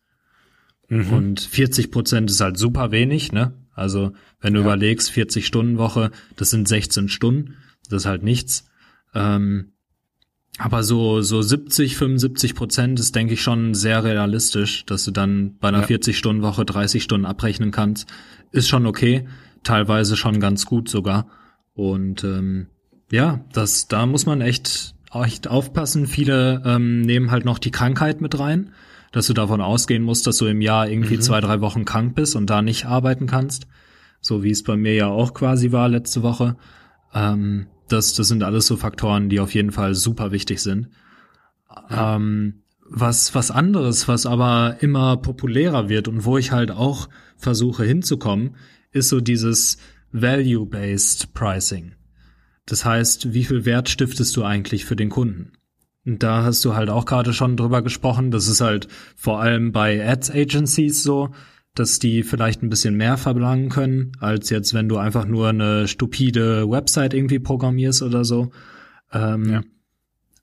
Mhm. Und 40 Prozent ist halt super wenig, ne? Also wenn du ja. überlegst, 40 Stunden Woche, das sind 16 Stunden. Das ist halt nichts. Ähm, aber so, so 70, 75 Prozent ist, denke ich, schon sehr realistisch, dass du dann bei einer ja. 40-Stunden-Woche 30 Stunden abrechnen kannst. Ist schon okay, teilweise schon ganz gut sogar. Und ähm, ja, das, da muss man echt, echt aufpassen. Viele ähm, nehmen halt noch die Krankheit mit rein, dass du davon ausgehen musst, dass du im Jahr irgendwie mhm. zwei, drei Wochen krank bist und da nicht arbeiten kannst. So wie es bei mir ja auch quasi war letzte Woche. Ähm, das, das sind alles so Faktoren, die auf jeden Fall super wichtig sind. Ja. Ähm, was, was anderes, was aber immer populärer wird und wo ich halt auch versuche hinzukommen, ist so dieses Value-Based Pricing. Das heißt, wie viel Wert stiftest du eigentlich für den Kunden? Und da hast du halt auch gerade schon drüber gesprochen. Das ist halt vor allem bei Ads Agencies so, dass die vielleicht ein bisschen mehr verlangen können, als jetzt, wenn du einfach nur eine stupide Website irgendwie programmierst oder so. Ähm, ja.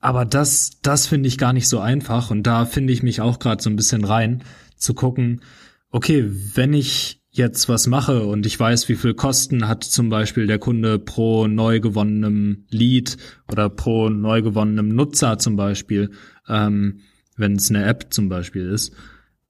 Aber das, das finde ich gar nicht so einfach und da finde ich mich auch gerade so ein bisschen rein, zu gucken, okay, wenn ich jetzt was mache und ich weiß, wie viel Kosten hat zum Beispiel der Kunde pro neu gewonnenem Lead oder pro neu gewonnenem Nutzer zum Beispiel, ähm, wenn es eine App zum Beispiel ist,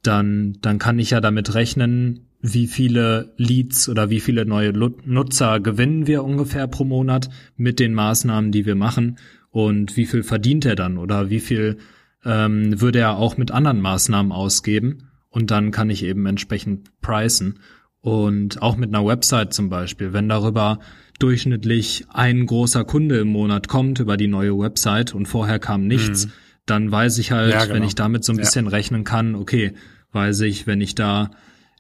dann, dann kann ich ja damit rechnen, wie viele Leads oder wie viele neue Nutzer gewinnen wir ungefähr pro Monat mit den Maßnahmen, die wir machen und wie viel verdient er dann oder wie viel ähm, würde er auch mit anderen Maßnahmen ausgeben und dann kann ich eben entsprechend pricen. Und auch mit einer Website zum Beispiel, wenn darüber durchschnittlich ein großer Kunde im Monat kommt über die neue Website und vorher kam nichts, mhm. Dann weiß ich halt, ja, genau. wenn ich damit so ein bisschen ja. rechnen kann, okay, weiß ich, wenn ich da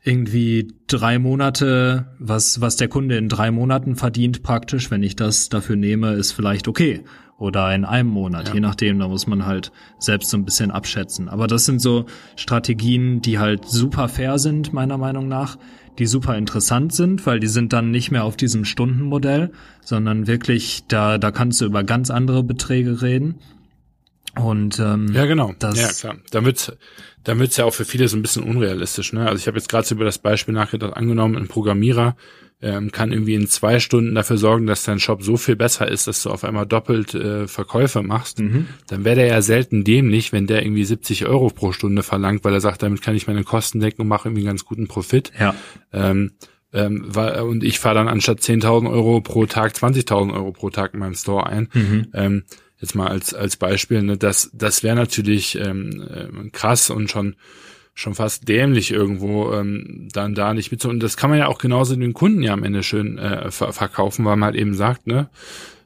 irgendwie drei Monate, was, was der Kunde in drei Monaten verdient praktisch, wenn ich das dafür nehme, ist vielleicht okay. Oder in einem Monat, ja. je nachdem, da muss man halt selbst so ein bisschen abschätzen. Aber das sind so Strategien, die halt super fair sind, meiner Meinung nach, die super interessant sind, weil die sind dann nicht mehr auf diesem Stundenmodell, sondern wirklich, da, da kannst du über ganz andere Beträge reden. Und ähm, ja, genau. Das ja, klar. Damit dann wird's ja auch für viele so ein bisschen unrealistisch. Ne? Also ich habe jetzt gerade so über das Beispiel nachgedacht, angenommen, ein Programmierer ähm, kann irgendwie in zwei Stunden dafür sorgen, dass dein Shop so viel besser ist, dass du auf einmal doppelt äh, Verkäufe machst, mhm. dann wäre der ja selten dämlich, wenn der irgendwie 70 Euro pro Stunde verlangt, weil er sagt, damit kann ich meine Kosten decken und mache irgendwie einen ganz guten Profit. Ja. Ähm, ähm, weil, und ich fahre dann anstatt 10.000 Euro pro Tag 20.000 Euro pro Tag in meinem Store ein. Mhm. Ähm, jetzt mal als als Beispiel, ne, das das wäre natürlich ähm, äh, krass und schon schon fast dämlich irgendwo ähm, dann da nicht mit und das kann man ja auch genauso den Kunden ja am Ende schön äh, ver verkaufen, weil man halt eben sagt, ne,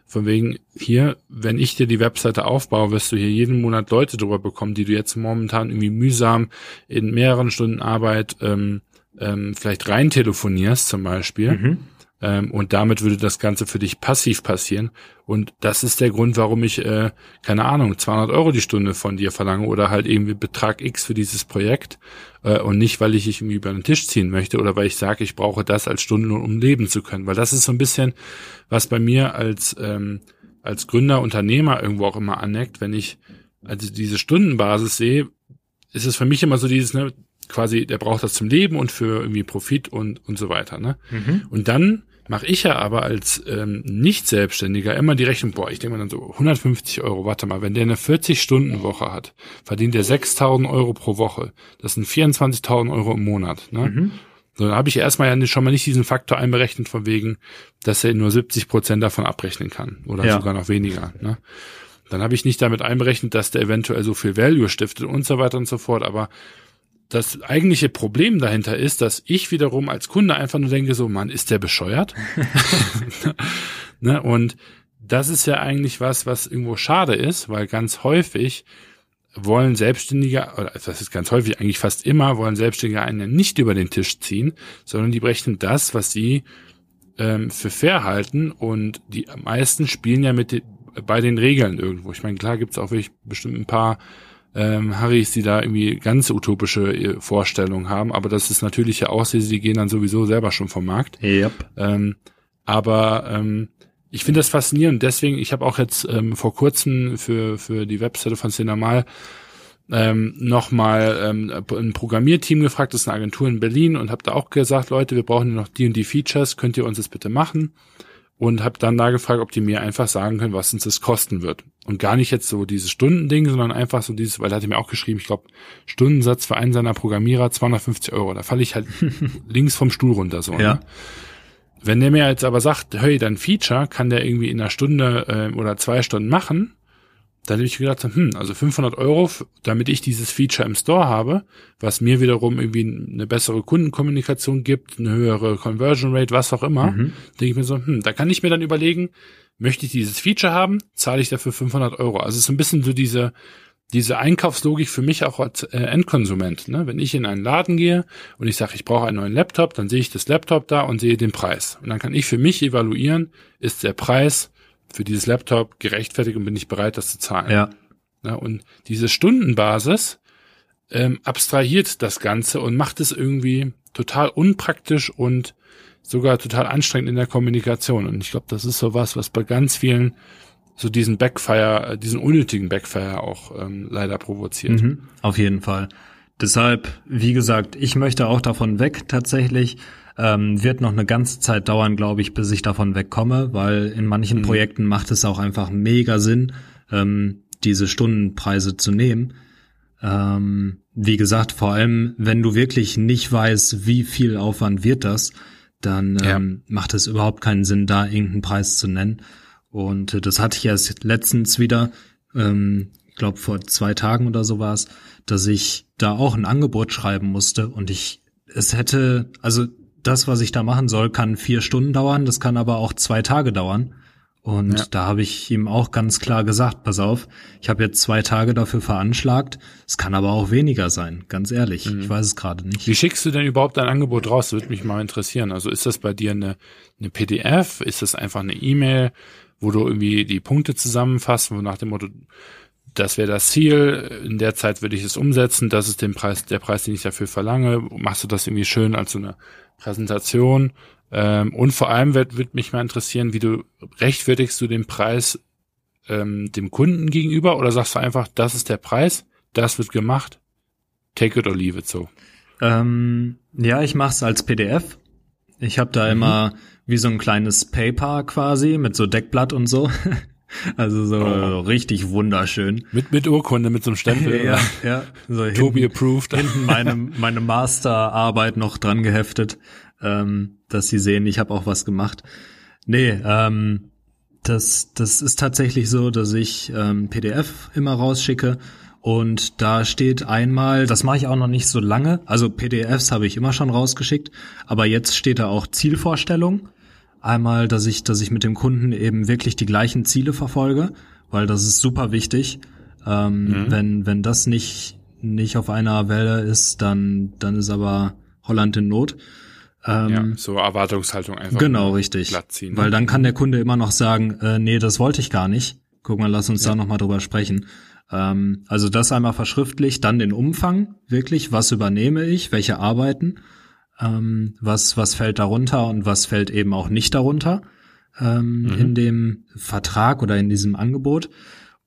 von wegen hier, wenn ich dir die Webseite aufbaue, wirst du hier jeden Monat Leute drüber bekommen, die du jetzt momentan irgendwie mühsam in mehreren Stunden Arbeit ähm, ähm, vielleicht rein telefonierst zum Beispiel. Mhm. Ähm, und damit würde das Ganze für dich passiv passieren. Und das ist der Grund, warum ich, äh, keine Ahnung, 200 Euro die Stunde von dir verlange oder halt irgendwie Betrag X für dieses Projekt äh, und nicht, weil ich dich irgendwie über den Tisch ziehen möchte oder weil ich sage, ich brauche das als Stundenlohn, um leben zu können. Weil das ist so ein bisschen, was bei mir als, ähm, als Gründer, Unternehmer irgendwo auch immer aneckt, wenn ich also diese Stundenbasis sehe, ist es für mich immer so dieses, ne, quasi, der braucht das zum Leben und für irgendwie Profit und, und so weiter. Ne? Mhm. Und dann mache ich ja aber als ähm, Nicht-Selbstständiger immer die Rechnung, boah, ich denke mal dann so 150 Euro, warte mal, wenn der eine 40-Stunden-Woche hat, verdient der 6.000 Euro pro Woche. Das sind 24.000 Euro im Monat. Ne? Mhm. So, dann habe ich erstmal ja schon mal nicht diesen Faktor einberechnet von wegen, dass er nur 70 Prozent davon abrechnen kann oder ja. sogar noch weniger. Ne? Dann habe ich nicht damit einberechnet, dass der eventuell so viel Value stiftet und so weiter und so fort. Aber das eigentliche Problem dahinter ist, dass ich wiederum als Kunde einfach nur denke, so, Mann, ist der bescheuert? [LAUGHS] [LAUGHS] ne? Und das ist ja eigentlich was, was irgendwo schade ist, weil ganz häufig wollen Selbstständige, oder das ist ganz häufig, eigentlich fast immer, wollen Selbstständige einen nicht über den Tisch ziehen, sondern die brechen das, was sie ähm, für fair halten und die meisten spielen ja mit den, bei den Regeln irgendwo. Ich meine, klar gibt's auch wirklich bestimmt ein paar ähm, Harrys, die da irgendwie ganz utopische äh, Vorstellungen haben, aber das ist natürliche Auslese, die gehen dann sowieso selber schon vom Markt. Yep. Ähm, aber ähm, ich finde das faszinierend. Deswegen, ich habe auch jetzt ähm, vor kurzem für für die Webseite von Cinemal ähm, nochmal ähm, ein Programmierteam gefragt, das ist eine Agentur in Berlin und habe da auch gesagt, Leute, wir brauchen noch die und die Features, könnt ihr uns das bitte machen? Und habe dann da gefragt, ob die mir einfach sagen können, was uns das kosten wird. Und gar nicht jetzt so dieses Stundending, sondern einfach so dieses, weil er hatte mir auch geschrieben, ich glaube, Stundensatz für einen seiner Programmierer 250 Euro. Da falle ich halt [LAUGHS] links vom Stuhl runter so. Ja. Ne? Wenn der mir jetzt aber sagt, hey, dein Feature kann der irgendwie in einer Stunde äh, oder zwei Stunden machen, dann habe ich gedacht, hm, also 500 Euro, damit ich dieses Feature im Store habe, was mir wiederum irgendwie eine bessere Kundenkommunikation gibt, eine höhere Conversion Rate, was auch immer, mhm. denke ich mir so, hm, da kann ich mir dann überlegen, möchte ich dieses Feature haben, zahle ich dafür 500 Euro. Also es ist ein bisschen so diese, diese Einkaufslogik für mich auch als äh, Endkonsument. Ne? Wenn ich in einen Laden gehe und ich sage, ich brauche einen neuen Laptop, dann sehe ich das Laptop da und sehe den Preis. Und dann kann ich für mich evaluieren, ist der Preis für dieses Laptop gerechtfertigt und bin ich bereit, das zu zahlen. Ja. ja und diese Stundenbasis ähm, abstrahiert das Ganze und macht es irgendwie total unpraktisch und sogar total anstrengend in der Kommunikation. Und ich glaube, das ist so was, was bei ganz vielen so diesen Backfire, diesen unnötigen Backfire auch ähm, leider provoziert. Mhm, auf jeden Fall. Deshalb, wie gesagt, ich möchte auch davon weg tatsächlich. Ähm, wird noch eine ganze Zeit dauern, glaube ich, bis ich davon wegkomme, weil in manchen mhm. Projekten macht es auch einfach mega Sinn, ähm, diese Stundenpreise zu nehmen. Ähm, wie gesagt, vor allem, wenn du wirklich nicht weißt, wie viel Aufwand wird das, dann ja. ähm, macht es überhaupt keinen Sinn, da irgendeinen Preis zu nennen. Und äh, das hatte ich erst letztens wieder, ähm, ich glaube vor zwei Tagen oder so war es, dass ich da auch ein Angebot schreiben musste und ich, es hätte, also das, was ich da machen soll, kann vier Stunden dauern, das kann aber auch zwei Tage dauern. Und ja. da habe ich ihm auch ganz klar gesagt, pass auf, ich habe jetzt zwei Tage dafür veranschlagt, es kann aber auch weniger sein, ganz ehrlich. Mhm. Ich weiß es gerade nicht. Wie schickst du denn überhaupt dein Angebot raus? Das würde mich mal interessieren. Also ist das bei dir eine, eine PDF? Ist das einfach eine E-Mail, wo du irgendwie die Punkte zusammenfasst, wo nach dem Motto, das wäre das Ziel, in der Zeit würde ich es umsetzen, das ist den Preis, der Preis, den ich dafür verlange. Machst du das irgendwie schön als so eine Präsentation? Ähm, und vor allem wird, wird mich mal interessieren, wie du rechtfertigst du den Preis ähm, dem Kunden gegenüber oder sagst du einfach, das ist der Preis, das wird gemacht, take it or leave it so? Ähm, ja, ich mache es als PDF. Ich habe da mhm. immer wie so ein kleines Paper quasi mit so Deckblatt und so. [LAUGHS] Also so oh. richtig wunderschön. Mit, mit Urkunde, mit so einem Stempel. [LAUGHS] ja, ja. So Tobi hinten, approved. Hinten meine, meine Masterarbeit noch dran geheftet ähm, dass sie sehen, ich habe auch was gemacht. Nee, ähm, das, das ist tatsächlich so, dass ich ähm, PDF immer rausschicke und da steht einmal, das mache ich auch noch nicht so lange, also PDFs habe ich immer schon rausgeschickt, aber jetzt steht da auch Zielvorstellung. Einmal, dass ich, dass ich mit dem Kunden eben wirklich die gleichen Ziele verfolge, weil das ist super wichtig. Ähm, mhm. Wenn, wenn das nicht, nicht auf einer Welle ist, dann, dann ist aber Holland in Not. Ähm, ja, so Erwartungshaltung einfach. Genau, richtig. Ziehen, ne? Weil dann kann der Kunde immer noch sagen, äh, nee, das wollte ich gar nicht. Guck mal, lass uns ja. da nochmal drüber sprechen. Ähm, also das einmal verschriftlich, dann den Umfang, wirklich, was übernehme ich, welche Arbeiten, ähm, was, was fällt darunter und was fällt eben auch nicht darunter ähm, mhm. in dem Vertrag oder in diesem Angebot.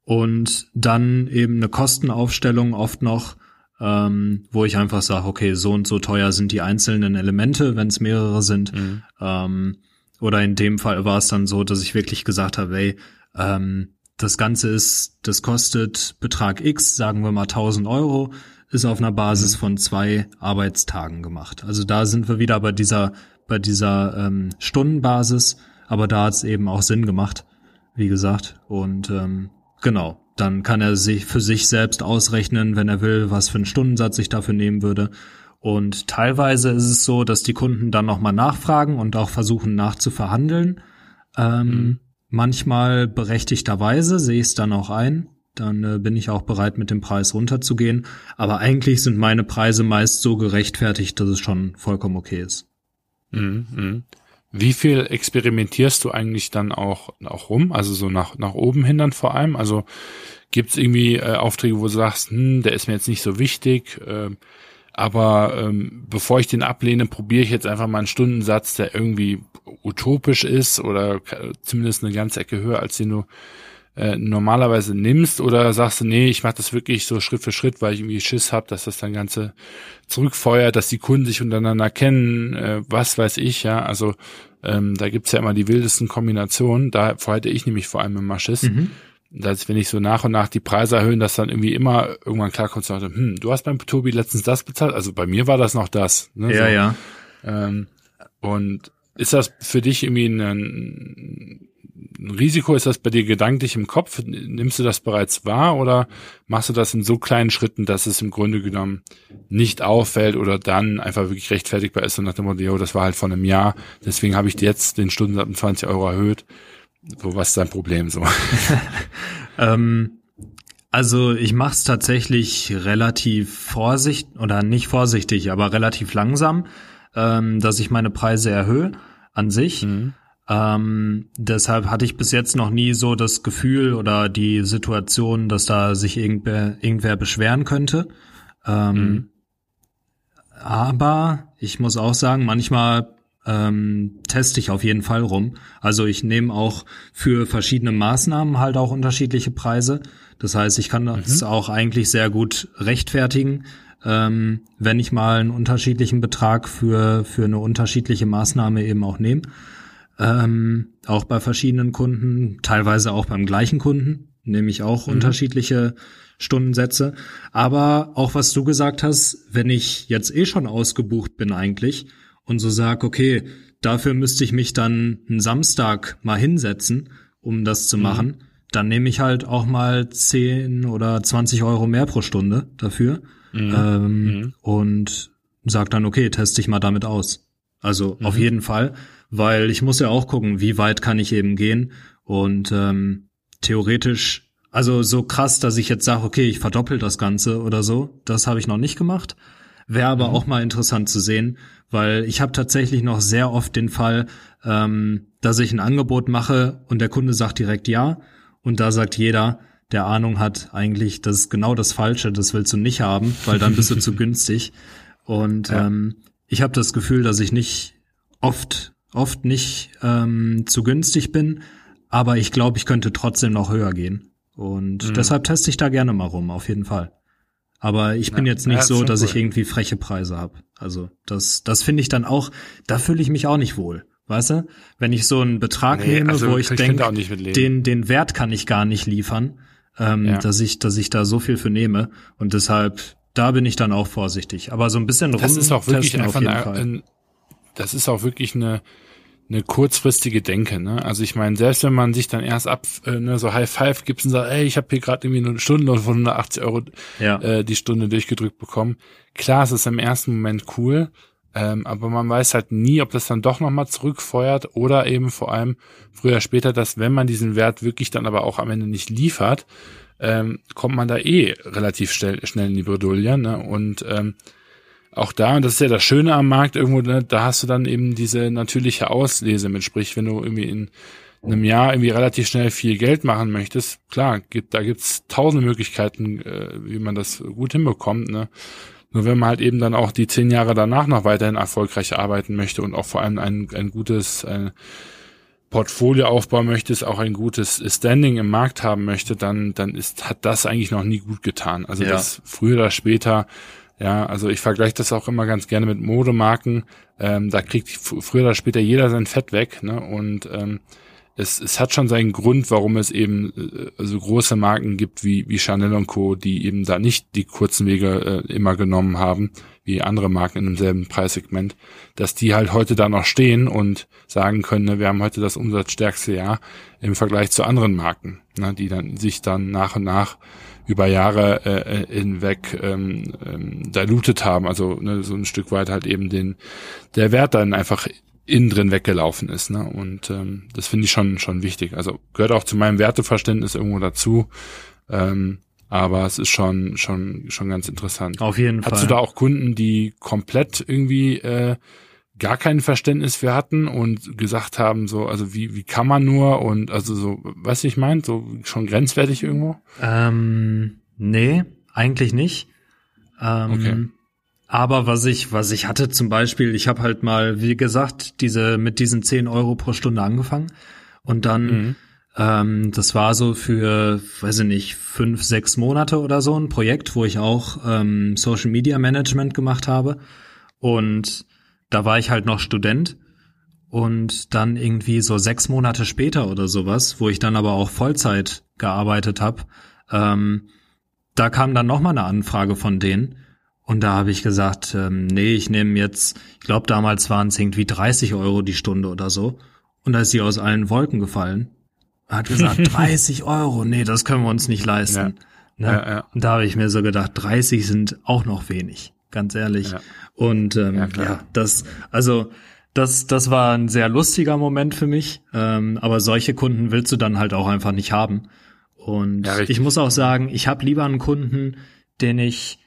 Und dann eben eine Kostenaufstellung oft noch, ähm, wo ich einfach sage, okay, so und so teuer sind die einzelnen Elemente, wenn es mehrere sind. Mhm. Ähm, oder in dem Fall war es dann so, dass ich wirklich gesagt habe, ey, ähm, das Ganze ist, das kostet Betrag X, sagen wir mal 1000 Euro, ist auf einer Basis mhm. von zwei Arbeitstagen gemacht. Also da sind wir wieder bei dieser, bei dieser ähm, Stundenbasis, aber da hat es eben auch Sinn gemacht, wie gesagt. Und ähm, genau, dann kann er sich für sich selbst ausrechnen, wenn er will, was für einen Stundensatz ich dafür nehmen würde. Und teilweise ist es so, dass die Kunden dann nochmal nachfragen und auch versuchen nachzuverhandeln. Ähm, mhm. Manchmal berechtigterweise sehe ich es dann auch ein. Dann äh, bin ich auch bereit, mit dem Preis runterzugehen. Aber eigentlich sind meine Preise meist so gerechtfertigt, dass es schon vollkommen okay ist. Mhm. mhm. Wie viel experimentierst du eigentlich dann auch, auch rum? Also so nach, nach oben hin dann vor allem? Also gibt es irgendwie äh, Aufträge, wo du sagst, hm, der ist mir jetzt nicht so wichtig, äh, aber ähm, bevor ich den ablehne, probiere ich jetzt einfach mal einen Stundensatz, der irgendwie utopisch ist oder zumindest eine ganze Ecke höher, als den du äh, normalerweise nimmst oder sagst du, nee, ich mache das wirklich so Schritt für Schritt, weil ich irgendwie Schiss habe, dass das dann Ganze zurückfeuert, dass die Kunden sich untereinander kennen, äh, was weiß ich, ja, also ähm, da gibt's ja immer die wildesten Kombinationen, da hätte ich nämlich vor allem immer Schiss. Mhm. Dass wenn ich so nach und nach die Preise erhöhen, dass dann irgendwie immer irgendwann klar kommt, so, hm, du hast beim Tobi letztens das bezahlt, also bei mir war das noch das. Ne, ja, so. ja. Ähm, und ist das für dich irgendwie ein, ein Risiko? Ist das bei dir gedanklich im Kopf? Nimmst du das bereits wahr oder machst du das in so kleinen Schritten, dass es im Grunde genommen nicht auffällt oder dann einfach wirklich rechtfertigbar ist und nach dem Motto, das war halt vor einem Jahr, deswegen habe ich jetzt den Stundensatz um 20 Euro erhöht. So, was ist dein Problem so? [LAUGHS] ähm, also ich mache es tatsächlich relativ vorsichtig oder nicht vorsichtig, aber relativ langsam, ähm, dass ich meine Preise erhöhe an sich. Mhm. Ähm, deshalb hatte ich bis jetzt noch nie so das Gefühl oder die Situation, dass da sich irgendwer, irgendwer beschweren könnte. Ähm, mhm. Aber ich muss auch sagen, manchmal ähm, teste ich auf jeden Fall rum. Also ich nehme auch für verschiedene Maßnahmen halt auch unterschiedliche Preise. Das heißt, ich kann das mhm. auch eigentlich sehr gut rechtfertigen, ähm, wenn ich mal einen unterschiedlichen Betrag für, für eine unterschiedliche Maßnahme eben auch nehme. Ähm, auch bei verschiedenen Kunden, teilweise auch beim gleichen Kunden, nehme ich auch mhm. unterschiedliche Stundensätze. Aber auch was du gesagt hast, wenn ich jetzt eh schon ausgebucht bin eigentlich und so sag, okay, dafür müsste ich mich dann einen Samstag mal hinsetzen, um das zu mhm. machen, dann nehme ich halt auch mal 10 oder 20 Euro mehr pro Stunde dafür mhm. Ähm, mhm. und sag dann, okay, teste ich mal damit aus. Also auf mhm. jeden Fall, weil ich muss ja auch gucken, wie weit kann ich eben gehen und ähm, theoretisch, also so krass, dass ich jetzt sage, okay, ich verdoppel das Ganze oder so, das habe ich noch nicht gemacht. Wäre aber mhm. auch mal interessant zu sehen, weil ich habe tatsächlich noch sehr oft den Fall, ähm, dass ich ein Angebot mache und der Kunde sagt direkt ja und da sagt jeder, der Ahnung hat, eigentlich, das ist genau das Falsche, das willst du nicht haben, weil dann bist du zu [LAUGHS] günstig. Und ja. ähm, ich habe das Gefühl, dass ich nicht oft, oft nicht ähm, zu günstig bin, aber ich glaube, ich könnte trotzdem noch höher gehen. Und mhm. deshalb teste ich da gerne mal rum, auf jeden Fall. Aber ich bin ja, jetzt nicht ja, so, dass cool. ich irgendwie freche Preise habe. Also das, das finde ich dann auch, da fühle ich mich auch nicht wohl. Weißt du? Wenn ich so einen Betrag nee, nehme, also wo ich denke, den, den Wert kann ich gar nicht liefern, ähm, ja. dass ich, dass ich da so viel für nehme. Und deshalb, da bin ich dann auch vorsichtig. Aber so ein bisschen rum. Das ist auch wirklich einfach eine, ein, das ist auch wirklich eine, eine kurzfristige Denke. Ne? Also ich meine, selbst wenn man sich dann erst ab äh, ne, so High Five gibt und sagt, ey, ich habe hier gerade irgendwie eine Stunde von 180 Euro ja. äh, die Stunde durchgedrückt bekommen. Klar, es ist im ersten Moment cool, ähm, aber man weiß halt nie, ob das dann doch nochmal zurückfeuert oder eben vor allem früher später, dass wenn man diesen Wert wirklich dann aber auch am Ende nicht liefert, ähm, kommt man da eh relativ schnell, schnell in die Bredouille. Ne? Und ähm, auch da, und das ist ja das Schöne am Markt irgendwo, ne, da hast du dann eben diese natürliche Auslese mit, sprich, wenn du irgendwie in einem Jahr irgendwie relativ schnell viel Geld machen möchtest, klar, gibt, da gibt's tausende Möglichkeiten, äh, wie man das gut hinbekommt, ne. Nur wenn man halt eben dann auch die zehn Jahre danach noch weiterhin erfolgreich arbeiten möchte und auch vor allem ein, ein gutes ein Portfolio aufbauen möchte, auch ein gutes Standing im Markt haben möchte, dann, dann ist, hat das eigentlich noch nie gut getan. Also ja. das früher oder später ja, also ich vergleiche das auch immer ganz gerne mit Modemarken. Ähm, da kriegt früher oder später jeder sein Fett weg. Ne? Und ähm, es, es hat schon seinen Grund, warum es eben äh, so große Marken gibt wie, wie Chanel und Co., die eben da nicht die kurzen Wege äh, immer genommen haben, wie andere Marken in demselben Preissegment, dass die halt heute da noch stehen und sagen können, ne, wir haben heute das umsatzstärkste Jahr im Vergleich zu anderen Marken, ne, die dann sich dann nach und nach über Jahre äh, hinweg ähm, ähm, dilutet haben, also ne, so ein Stück weit halt eben den der Wert dann einfach innen drin weggelaufen ist. Ne? Und ähm, das finde ich schon schon wichtig. Also gehört auch zu meinem Werteverständnis irgendwo dazu. Ähm, aber es ist schon schon schon ganz interessant. Auf jeden Fall. Hast du da auch Kunden, die komplett irgendwie äh, gar kein Verständnis für hatten und gesagt haben, so, also wie, wie kann man nur und also so, was ich meine, so schon grenzwertig irgendwo? Ähm, nee, eigentlich nicht. Ähm, okay. Aber was ich, was ich hatte zum Beispiel, ich habe halt mal, wie gesagt, diese mit diesen 10 Euro pro Stunde angefangen. Und dann, mhm. ähm, das war so für, weiß ich nicht, fünf, sechs Monate oder so ein Projekt, wo ich auch ähm, Social Media Management gemacht habe. Und da war ich halt noch Student. Und dann irgendwie so sechs Monate später oder sowas, wo ich dann aber auch Vollzeit gearbeitet habe, ähm, da kam dann noch mal eine Anfrage von denen und da habe ich gesagt, ähm, nee, ich nehme jetzt, ich glaube damals waren es irgendwie 30 Euro die Stunde oder so und da ist sie aus allen Wolken gefallen. Hat gesagt, [LAUGHS] 30 Euro, nee, das können wir uns nicht leisten. Ja. Ne? Ja, ja. Und da habe ich mir so gedacht, 30 sind auch noch wenig ganz ehrlich. Und ähm, ja, das, also das, das war ein sehr lustiger Moment für mich. Ähm, aber solche Kunden willst du dann halt auch einfach nicht haben. Und ich muss auch sagen, ich habe lieber einen Kunden, den ich,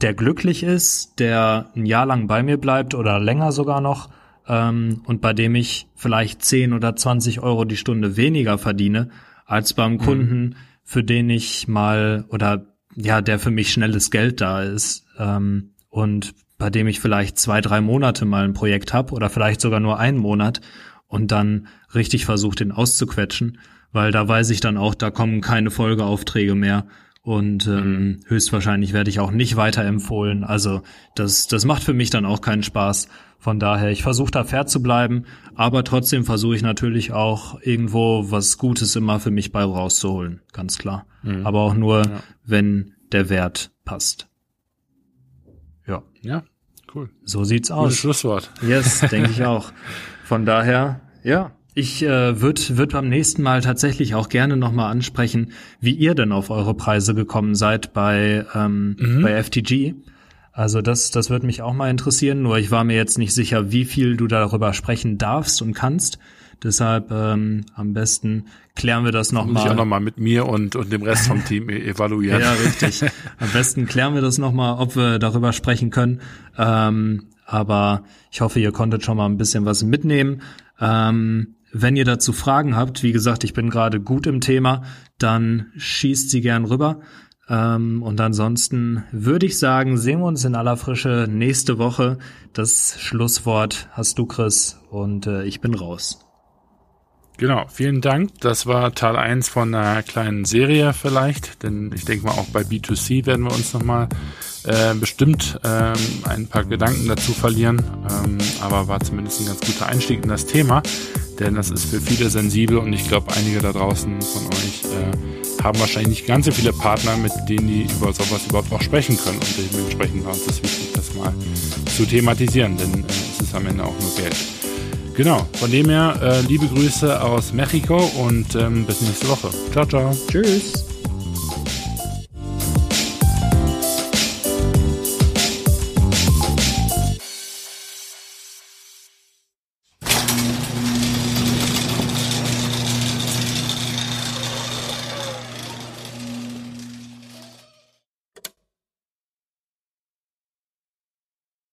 der glücklich ist, der ein Jahr lang bei mir bleibt oder länger sogar noch, ähm, und bei dem ich vielleicht 10 oder 20 Euro die Stunde weniger verdiene, als beim mhm. Kunden, für den ich mal oder ja, der für mich schnelles Geld da ist. Ähm, und bei dem ich vielleicht zwei, drei Monate mal ein Projekt habe oder vielleicht sogar nur einen Monat und dann richtig versuche, den auszuquetschen, weil da weiß ich dann auch, da kommen keine Folgeaufträge mehr Und ähm, mhm. höchstwahrscheinlich werde ich auch nicht weiterempfohlen. Also das, das macht für mich dann auch keinen Spaß. Von daher, ich versuche da fair zu bleiben, aber trotzdem versuche ich natürlich auch irgendwo was Gutes immer für mich bei rauszuholen, ganz klar. Mhm. Aber auch nur, ja. wenn der Wert passt. Ja. Ja, cool. So sieht's aus. Gutes Schlusswort. Yes, denke ich auch. [LAUGHS] Von daher, ja, ich äh, würde würd beim nächsten Mal tatsächlich auch gerne nochmal ansprechen, wie ihr denn auf eure Preise gekommen seid bei, ähm, mhm. bei FTG. Also das, das würde mich auch mal interessieren, nur ich war mir jetzt nicht sicher, wie viel du darüber sprechen darfst und kannst. Deshalb ähm, am besten klären wir das nochmal. Muss ich auch nochmal mit mir und, und dem Rest vom [LAUGHS] Team e- evaluieren. ja, richtig. Am besten klären wir das nochmal, ob wir darüber sprechen können. Ähm, aber ich hoffe, ihr konntet schon mal ein bisschen was mitnehmen. Ähm, wenn ihr dazu Fragen habt, wie gesagt, ich bin gerade gut im Thema, dann schießt sie gern rüber. Ähm, und ansonsten würde ich sagen, sehen wir uns in aller Frische nächste Woche. Das Schlusswort hast du, Chris, und äh, ich bin raus. Genau, vielen Dank. Das war Teil 1 von einer kleinen Serie vielleicht, denn ich denke mal auch bei B2C werden wir uns nochmal äh, bestimmt ähm, ein paar Gedanken dazu verlieren, ähm, aber war zumindest ein ganz guter Einstieg in das Thema, denn das ist für viele sensibel und ich glaube, einige da draußen von euch äh, haben wahrscheinlich nicht ganz so viele Partner, mit denen die über sowas überhaupt auch sprechen können und dementsprechend war uns das wichtig, das mal zu thematisieren, denn äh, es ist am Ende auch nur Geld. Genau, von dem her äh, liebe Grüße aus Mexiko und ähm, bis nächste Woche. Ciao, ciao. Tschüss.